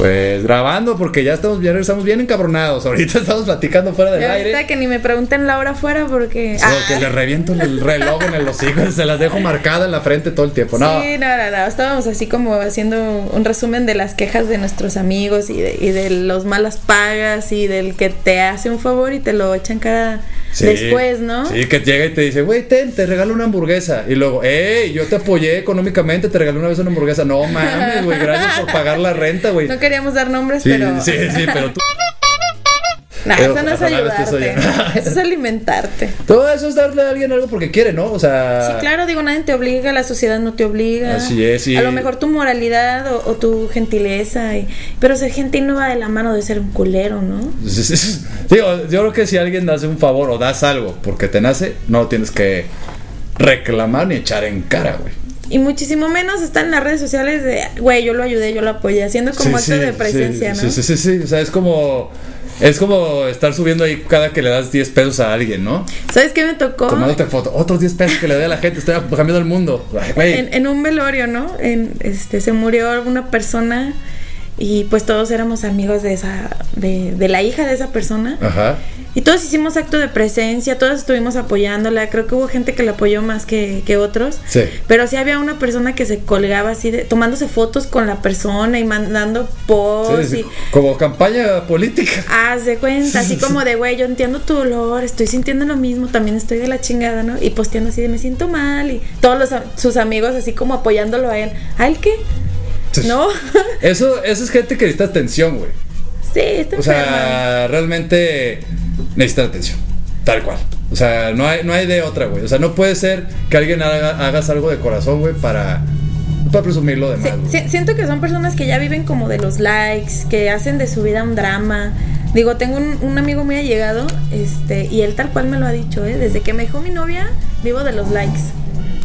Pues grabando porque ya estamos bien, estamos bien encabronados. Ahorita estamos platicando fuera del Y ahorita aire. que ni me pregunten la hora fuera porque. Solo Ah. que le reviento el reloj en el hocico, se las dejo marcada en la frente todo el tiempo. No, Sí, no, no, no. Estábamos así como haciendo un resumen de las quejas de nuestros amigos y de, y de los malas pagas y del que te hace un favor y te lo echa en cara Sí, después, ¿no? Sí, que llega y te dice, güey, ten, te regalo una hamburguesa. Y luego, hey, yo te apoyé económicamente, te regalé una vez una hamburguesa. No mames, güey, gracias por pagar la renta, güey. No queríamos dar nombres, Sí, pero. sí, sí, pero tú. Nah, Pero eso no es ayudarte. eso es alimentarte. Todo eso es darle a alguien algo porque quiere, ¿no? O sea. Sí, claro, digo, nadie te obliga, la sociedad no te obliga. Así es, y- A lo mejor tu moralidad o, o tu gentileza. y- pero ser gentil no va de la mano de ser un culero, ¿no? Sí, sí, sí. Digo, yo creo que si alguien hace un favor o das algo porque te nace, no tienes que reclamar ni echar en cara, güey. Y muchísimo menos está en las redes sociales de, güey, yo lo ayudé, yo lo apoyé, haciendo como Sí, acto sí, de presencia, sí, ¿no? Sí, sí, sí, sí. O sea, es como. Es como estar subiendo ahí cada que le das 10 pesos a alguien, ¿no? ¿Sabes qué me tocó? Tomándote foto. Otros 10 pesos que le doy a la gente. Estoy cambiando el mundo. Ay. En, en un velorio, ¿no? En, este, se murió una persona y pues todos éramos amigos de esa, de, de la hija de esa persona. Ajá. Y todos hicimos acto de presencia, todos estuvimos apoyándola. Creo que hubo gente que la apoyó más que, que otros. Sí. Pero sí había una persona que se colgaba así, de, tomándose fotos con la persona y mandando posts. Sí, sí, y, Como campaña política. Haz de cuenta, así como de, güey, yo entiendo tu dolor, estoy sintiendo lo mismo, también estoy de la chingada, ¿no? Y posteando así de, me siento mal, y todos los, sus amigos así como apoyándolo a él. ¿A él qué? ¿No? Eso, eso es gente que necesita atención, güey. sí, está O sea, realmente necesita atención. Tal cual. O sea, no hay, no hay de otra, güey. O sea, no puede ser que alguien haga, hagas algo de corazón, güey, para, para presumir lo demás. Sí, güey. sí, siento que son personas que ya viven como de los likes, que hacen de su vida un drama. Digo, tengo un, un amigo muy allegado, este, y él tal cual me lo ha dicho, ¿eh? Desde que me dejó mi novia, vivo de los likes.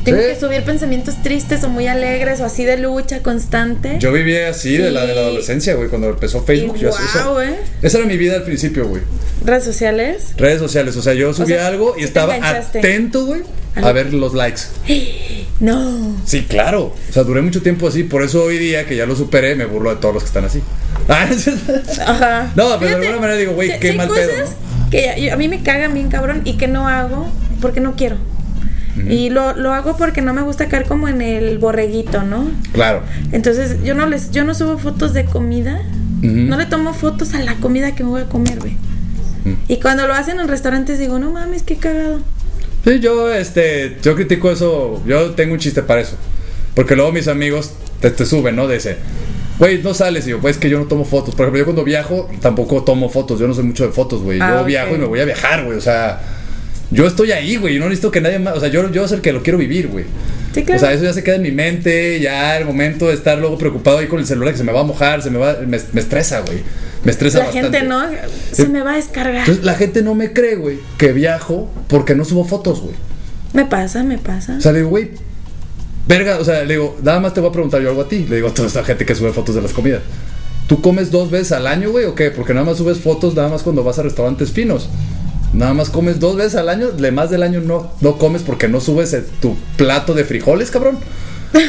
Tengo Sí. que subir pensamientos tristes o muy alegres o así de lucha constante. Yo vivía así de la de la adolescencia, güey, cuando empezó Facebook. Y yo- guau, esa, eh. esa era mi vida al principio, güey. Redes sociales. Redes sociales, o sea, yo subía sea, algo y estaba atento, güey, a ver los likes. No. Sí, claro. O sea, duré mucho tiempo así. Por eso hoy día que ya lo superé, me burlo de todos los que están así. Ah, Ajá. No, pero de alguna manera digo, güey, qué mal cosas pedo, que ya- yo- a mí me cagan bien cabrón y que no hago porque no quiero. Y lo, lo hago porque no me gusta caer como en el borreguito, ¿no? claro. Entonces yo no les, yo no subo fotos de comida, no le tomo fotos a la comida que me voy a comer, güey. Y cuando lo hacen en restaurantes digo, no mames, qué cagado. Sí, yo, este, yo critico eso. Yo tengo un chiste para eso. Porque luego mis amigos te, te suben, ¿no? De ese, güey, no sales. Y yo, pues es que yo no tomo fotos. Por ejemplo, yo cuando viajo tampoco tomo fotos. Yo no soy mucho de fotos, güey. Ah, yo viajo y me voy a viajar, güey. O sea, yo estoy ahí, güey. Yo no necesito que nadie más. O sea, yo, yo soy el que lo quiero vivir, güey. Sí, claro. O sea, eso ya se queda en mi mente. Ya el momento de estar luego preocupado ahí con el celular que se me va a mojar, se me va. Me, me estresa, güey. Me estresa la bastante. gente no, se me va a descargar. Entonces la gente no me cree, güey, que viajo porque no subo fotos, güey. Me pasa, me pasa. O sea, le digo, güey, verga, o sea, le digo, nada más te voy a preguntar yo algo a ti. Le digo a toda esta gente que sube fotos de las comidas. ¿Tú comes dos veces al año, güey, o qué? Porque nada más subes fotos nada más cuando vas a restaurantes finos. Nada más comes dos veces al año, de más del año no, no comes porque no subes tu plato de frijoles, cabrón.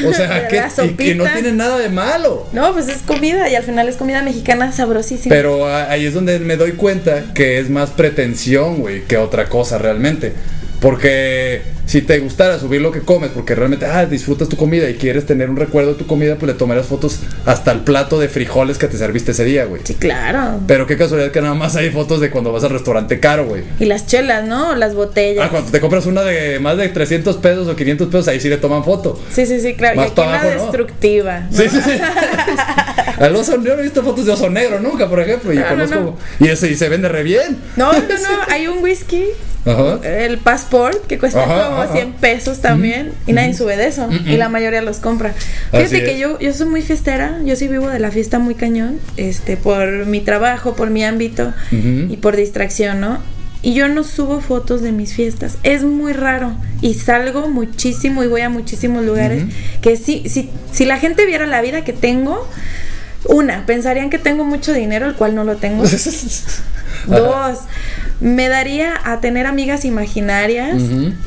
O sea, que, y, que no tiene nada de malo. No, pues es comida y al final es comida mexicana sabrosísima. Pero ahí es donde me doy cuenta que es más pretensión, güey, que otra cosa realmente. Porque si te gustara subir lo que comes, porque realmente ah, disfrutas tu comida y quieres tener un recuerdo de tu comida, pues le tomarías fotos hasta el plato de frijoles que te serviste ese día, güey. Sí, claro. Pero qué casualidad que nada más hay fotos de cuando vas al restaurante caro, güey. Y las chelas, ¿no? Las botellas. Ah, cuando te compras una de más de 300 pesos o 500 pesos, ahí sí le toman foto. Sí, sí, sí, claro. Más y aquí abajo, ¿no? destructiva. ¿no? Sí, sí, sí. Al oso, yo no he visto fotos de oso negro nunca, por ejemplo. Y No, no, conozco. no. Y ese y se vende re bien. No, no, no. Hay un whisky, Ajá. el Passport, que cuesta Ajá, como ajá. 100 pesos también. Y nadie sube de eso. Y la mayoría los compra. Así Fíjate que yo, yo soy muy fiestera. Yo sí vivo de la fiesta muy cañón. Este, por mi trabajo, por mi ámbito y por distracción, ¿no? Y yo no subo fotos de mis fiestas. Es muy raro. Y salgo muchísimo y voy a muchísimos lugares. Que sí, sí, si la gente viera la vida que tengo, una, pensarían que tengo mucho dinero, el cual no lo tengo. Dos, me daría a tener amigas imaginarias.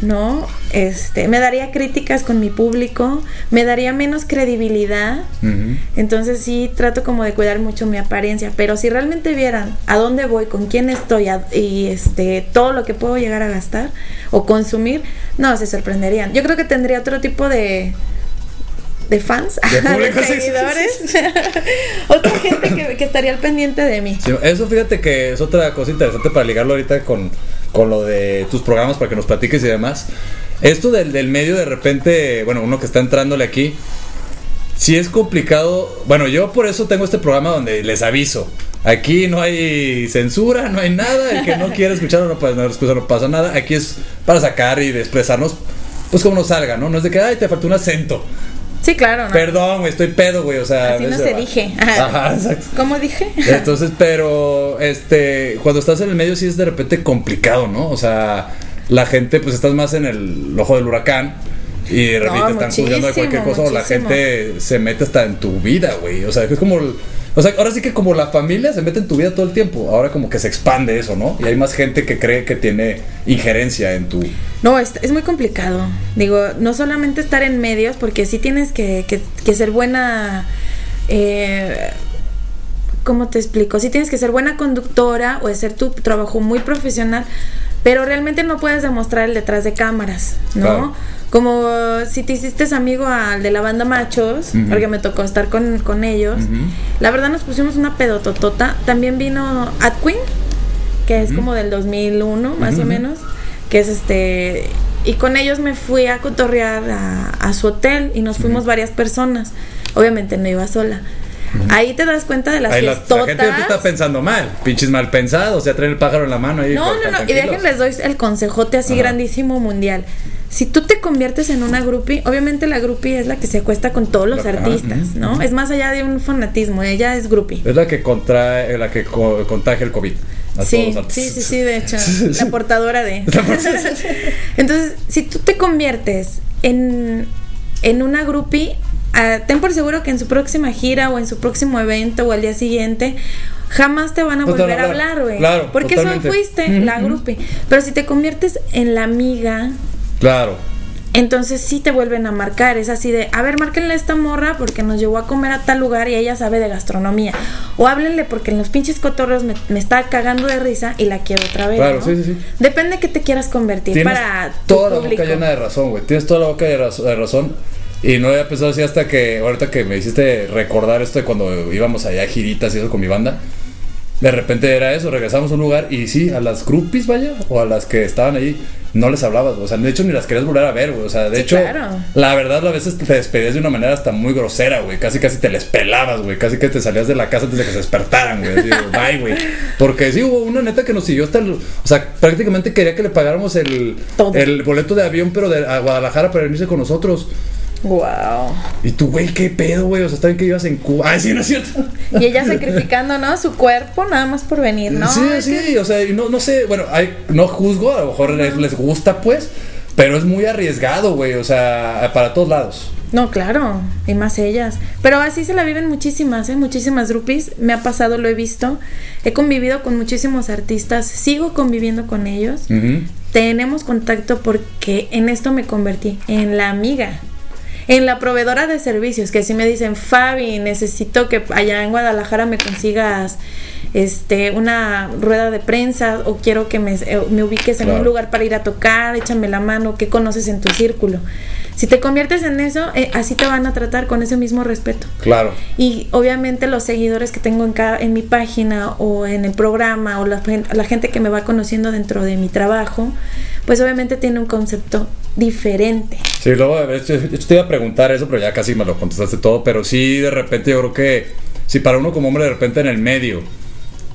¿no? Este, me daría críticas con mi público, me daría menos credibilidad. Entonces sí trato como de cuidar mucho mi apariencia, pero si realmente vieran a dónde voy, con quién estoy a- y este todo lo que puedo llegar a gastar o consumir, no se sorprenderían. Yo creo que tendría otro tipo de de fans, De público, sí, seguidores, otra gente que, que estaría al pendiente de mí. Sí, eso fíjate que es otra cosa interesante para ligarlo ahorita con, con lo de tus programas para que nos platiques y demás. Esto del, del medio de repente, bueno, uno que está entrándole aquí, sí es complicado. Bueno, yo por eso tengo este programa donde les aviso. Aquí no hay censura, no hay nada. El que no quiere escuchar no, pues, no escucha, no pasa nada. Aquí es para sacar y de expresarnos, pues como nos salga, ¿no? No es de que, ay, te faltó un acento. Sí, claro, ¿no? Perdón, güey, estoy pedo, güey. O sea, Así no se dije. Ajá, exacto. ¿Cómo dije? Entonces, pero este, cuando estás en el medio sí es de repente complicado, ¿no? O sea, la gente pues estás más en el ojo del huracán y de repente No, están juzgando de cualquier muchísimo, cosa o la gente se mete hasta en tu vida, güey. O sea, es como o sea, ahora sí que como la familia se mete en tu vida todo el tiempo, ahora como que se expande eso, ¿no? Y hay más gente que cree que tiene injerencia en tu No, es, es muy complicado. Digo, no solamente estar en medios, porque sí tienes que, que- que ser buena. Eh, ¿Cómo te explico? Sí tienes que ser buena conductora o hacer tu trabajo muy profesional, pero realmente no puedes demostrar el detrás de cámaras, ¿no? Claro. Como si te hiciste amigo al de la banda Machos, porque me tocó estar con, con ellos. La verdad nos pusimos una pedototota. También vino Atquin, que es como del 2001 más o menos, que es este y con ellos me fui a cotorrear a, a su hotel y nos fuimos varias personas. Obviamente no iba sola. Ahí te das cuenta de las Ahí la, la fiestotas. gente está pensando mal, pinches mal pensados, o sea, traen el pájaro en la mano ahí. No, no, no. Y déjenles doy el consejote así grandísimo mundial. Si tú te conviertes en una groupie, obviamente la groupie es la que se acuesta con todos los Ajá, artistas, ¿no? Es más allá de un fanatismo, ella es groupie. Es la que contrae, la que co- contagia el COVID. A Sí, todos sí, sí, sí, de hecho, la portadora de. Entonces, si tú te conviertes en, en una groupie, ah, ten por seguro que en su próxima gira o en su próximo evento o al día siguiente jamás te van a No te van volver a hablar. güey. Claro, porque totalmente. solo fuiste la groupie. Pero si te conviertes en la amiga, Claro. Entonces sí te vuelven a marcar. Es así de, a ver, márquenle a esta morra porque nos llevó a comer a tal lugar y ella sabe de gastronomía. O háblenle porque en los pinches cotorreos me, me está cagando de risa y la quiero otra vez. Claro, ¿no? sí, sí. Depende que te quieras convertir Tienes para tu toda la boca llena de razón, güey. Tienes toda la boca de, raz- de razón. Y no había pensado así hasta que, ahorita que me hiciste recordar esto de cuando íbamos allá a giritas y eso con mi banda. De repente era eso, regresamos a un lugar y sí, a las groupies, vaya, o a las que estaban ahí, no les hablabas, o sea, de hecho ni las querías volver a ver, güey. O sea, de Sí, hecho, claro. la verdad, a veces te despedías de una manera hasta muy grosera, güey. Casi, casi te les pelabas, güey. Casi que te salías de la casa antes de que se despertaran, güey. Así, Bye, güey. Porque sí, hubo una neta que nos siguió hasta el. O sea, prácticamente quería que le pagáramos el, Todo. el boleto de avión, pero de a Guadalajara para venirse con nosotros. Wow. Y tú, güey, qué pedo, güey. O sea, está bien que ibas en Cuba. Ay, sí, no es cierto. Y ella sacrificando, ¿no? Su cuerpo nada más por venir, ¿no? sí, sí, que- o sea, no, no sé, bueno, hay, no juzgo, a lo mejor les, les gusta, pues, pero es muy arriesgado, güey, o sea, para todos lados. No, claro, y más ellas. Pero así se la viven muchísimas, ¿eh? Muchísimas groupies. Me ha pasado, lo he visto. He convivido con muchísimos artistas. Sigo conviviendo con ellos. Ujú. Tenemos contacto porque en esto me convertí, en la amiga. En la proveedora de servicios, que si me dicen, Fabi, necesito que allá en Guadalajara me consigas este una rueda de prensa o quiero que me, eh, me ubiques en un lugar para ir a tocar, échame la mano, ¿qué conoces en tu círculo? Si te conviertes en eso, eh, así te van a tratar con ese mismo respeto. Claro. Y obviamente los seguidores que tengo en, cada, en mi página o en el programa o la gente que me va conociendo dentro de mi trabajo, pues obviamente tiene un concepto diferente. Sí, luego, yo, yo te iba a preguntar eso, pero ya casi me lo contestaste todo, pero sí, de repente yo creo que, si para uno como hombre de repente en el medio,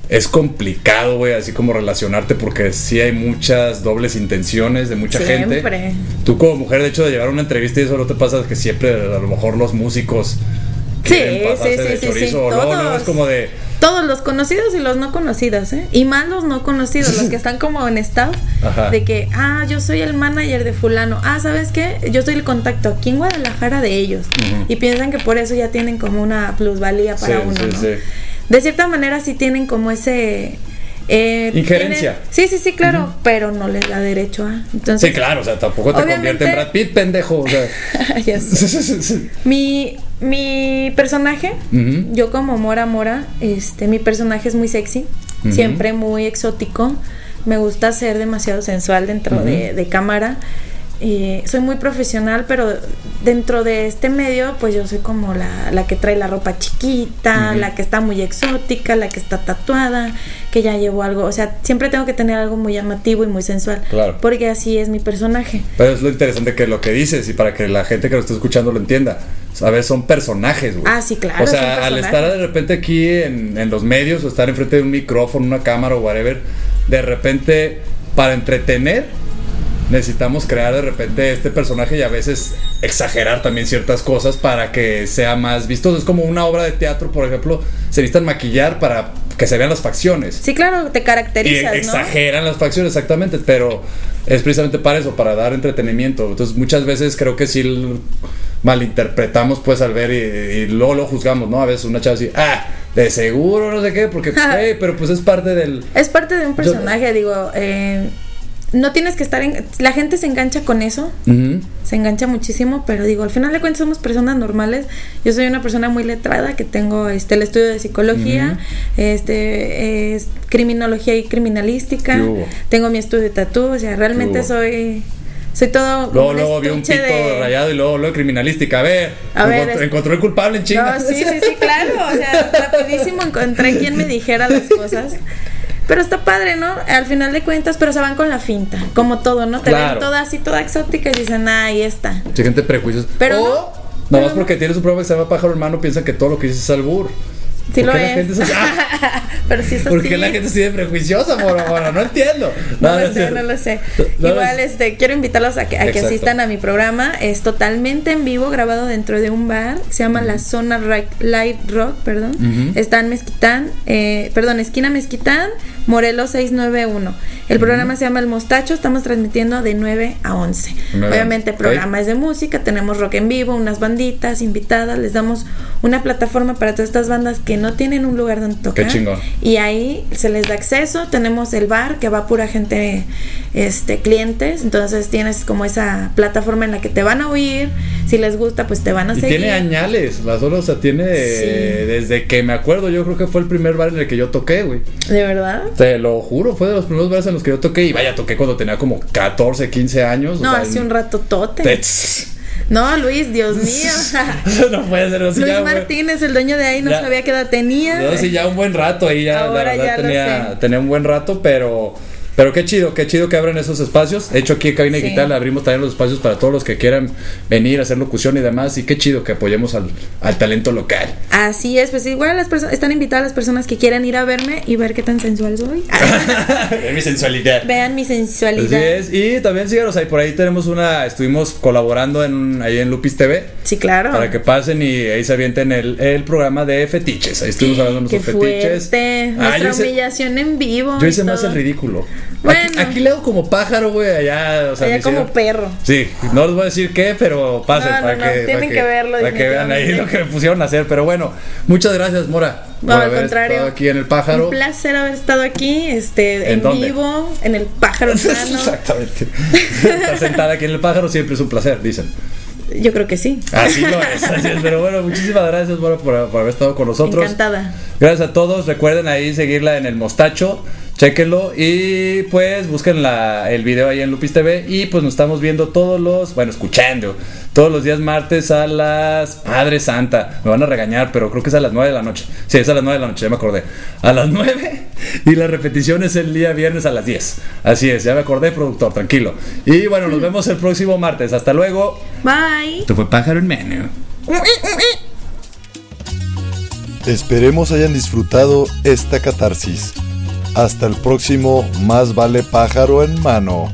es complicado, güey, así como relacionarte porque sí hay muchas dobles intenciones de mucha Siempre. gente. Tú como mujer, de hecho, de llevar una entrevista y eso no te pasa que siempre a lo mejor los músicos Sí, pasarse sí, de sí, sí, chorizo sí, o luego todos. es como de Todos los conocidos y los no conocidos, ¿eh? Y más los no conocidos, los que están como en staff, Ajá. de que, ah, yo soy el manager de fulano, ah, ¿sabes qué? Yo soy el contacto aquí en Guadalajara de ellos. Y piensan que por eso ya tienen como una plusvalía para Sí, uno, sí, ¿no? sí. De cierta manera sí tienen como ese... eh, Injerencia. tienen- sí, sí, sí, claro, pero no les da derecho a... Entonces, Sí, claro, o sea, tampoco te convierte en Brad Pitt, pendejo, o sea. Ya sé. Mi, mi personaje, yo como Mora Mora, este, mi personaje es muy sexy, siempre muy exótico. Me gusta ser demasiado sensual dentro de, de cámara. Eh, soy muy profesional, pero dentro de este medio, pues yo soy como la, la que trae la ropa chiquita, la que está muy exótica, la que está tatuada, que ya llevo algo. O sea, siempre tengo que tener algo muy llamativo y muy sensual. Claro. Porque así es mi personaje. Pero es lo interesante que lo que dices y para que la gente que lo está escuchando lo entienda. A ver, son personajes, güey. Ah, sí, claro, O sea, al estar de repente aquí en, en los medios o estar enfrente de un micrófono, una cámara o whatever, de repente para entretener necesitamos crear de repente este personaje y a veces exagerar también ciertas cosas para que sea más vistoso. Es como una obra de teatro, por ejemplo, se necesitan maquillar para que se vean las facciones. Sí, claro, te Y caracterizas, ¿no? exageran las facciones, exactamente, pero es precisamente para eso, para dar entretenimiento. Entonces, muchas veces creo que sí malinterpretamos, pues, al ver y, y luego lo juzgamos, ¿no? A veces una chava así, ah, de seguro, no sé qué, porque, hey, pero pues es parte del. Es parte de un personaje, digo, eh, no tienes que estar en... La gente se engancha con eso, se engancha muchísimo, pero digo, al final de cuentas somos personas normales. Yo soy una persona muy letrada que tengo este el estudio de psicología, este es criminología y criminalística. Tengo mi estudio de tatú, o sea, realmente soy soy todo Luego, un luego vi un pito de- rayado y luego, luego criminalística. A ver, A ver, encontró, es- encontró el culpable en chinga. No, sí, sí, sí, claro. O sea, rapidísimo encontré quien me dijera las cosas. Pero está padre, ¿no? Al final de cuentas, pero se van con la finta, como todo, ¿no? Te Claro. ven toda así, toda exótica y dicen, ah, ahí está. Mucha gente prejuicios. Pero o, no, nada más porque tienes un programa que se llama Pájaro Hermano, piensan que todo lo que dices es albur. Sí ¿Por lo es. gente es? Ah, pero sí es así. ¿Por qué la gente sigue prejuiciosa, mora, mora? No entiendo. No, lo es sé, no lo sé. No, Igual, es- este, quiero invitarlos a que, a que asistan a mi programa. Es totalmente en vivo, grabado dentro de un bar. Se llama La Zona Live Rock, perdón. Ujú. Está en Mezquitán, eh, perdón, esquina Mezquitán, Morelos 691. El programa se llama El Mostacho. Estamos transmitiendo de 9 a 11. Nueve a Obviamente, el programa es de música. Tenemos rock en vivo, unas banditas invitadas. Les damos una plataforma para todas estas bandas que no tienen un lugar donde tocar. Qué chingón. Y ahí se les da acceso. Tenemos el bar que va pura gente, este, clientes. Entonces tienes como esa plataforma en la que te van a oír. Si les gusta, pues te van a Y seguir. tiene añales, la zona, o sea, tiene desde que me acuerdo, yo creo que fue el primer bar en el que yo toqué, güey. ¿De verdad? Te lo juro, fue de los primeros bares en los que yo toqué y vaya, toqué cuando tenía como 14, 15 años. o No, sea, hace un rato tote. te- No, Luis, Dios mío. no puede ser así Luis ya. Martínez, el dueño de ahí, no Ya. sabía qué edad tenía. Yo sí, ya un buen rato ahí, ya, Ahora la verdad, ya lo tenía, sé. tenía un buen rato, pero Pero qué chido, qué chido que abran esos espacios. De hecho, aquí en Cabina Sí. Digital abrimos también los espacios para todos los que quieran venir a hacer locución y demás. Y qué chido que apoyemos al, al talento local. Así es, pues igual las personas están invitadas las personas que quieran ir a verme y ver qué tan sensual soy. mi sensualidad. Vean mi Así sensualidad. es. Y también síganos ahí. Por ahí tenemos una. Estuvimos colaborando en, ahí en Lupis TV. Sí, claro. Para que pasen y ahí se avienten el, el programa de fetiches. Ahí estuvimos hablando de nuestros fetiches. fuerte. Ah, Nuestra hice, humillación en vivo. yo hice más el ridículo. Bueno. Aquí, aquí leo como pájaro, güey. Allá, o sea, Allá como hicieron- perro. Sí, no les voy a decir qué, pero pasen No, no, para no, que. tienen para que verlo, Para que vean ahí lo que me pusieron a hacer. Pero bueno, muchas gracias, Mora. No, por al haber contrario. estado aquí en el pájaro. Un placer haber estado aquí, este, ¿En vivo, en el pájaro. Exactamente. Estar sentada aquí en el pájaro siempre es un placer, dicen. Yo creo que sí. Así lo es, así es. Pero bueno, muchísimas gracias Mora, por, por haber estado con nosotros. Encantada. Gracias a todos. Recuerden ahí seguirla en el mostacho. Chéquenlo y pues busquen la, el video ahí en Lupis TV y pues nos estamos viendo todos los, bueno, escuchando, todos los días martes a las Padre Santa. Me van a regañar, pero creo que es a las 9 de la noche. Sí, es a las 9 de la noche, ya me acordé. A las 9 y la repetición es el día viernes a las 10. Así es, ya me acordé, productor, tranquilo. Y bueno, nos vemos el próximo martes. Hasta luego. Bye. Esto fue Pájaro en Menú. Esperemos hayan disfrutado esta catarsis. Hasta el próximo Más vale pájaro en mano.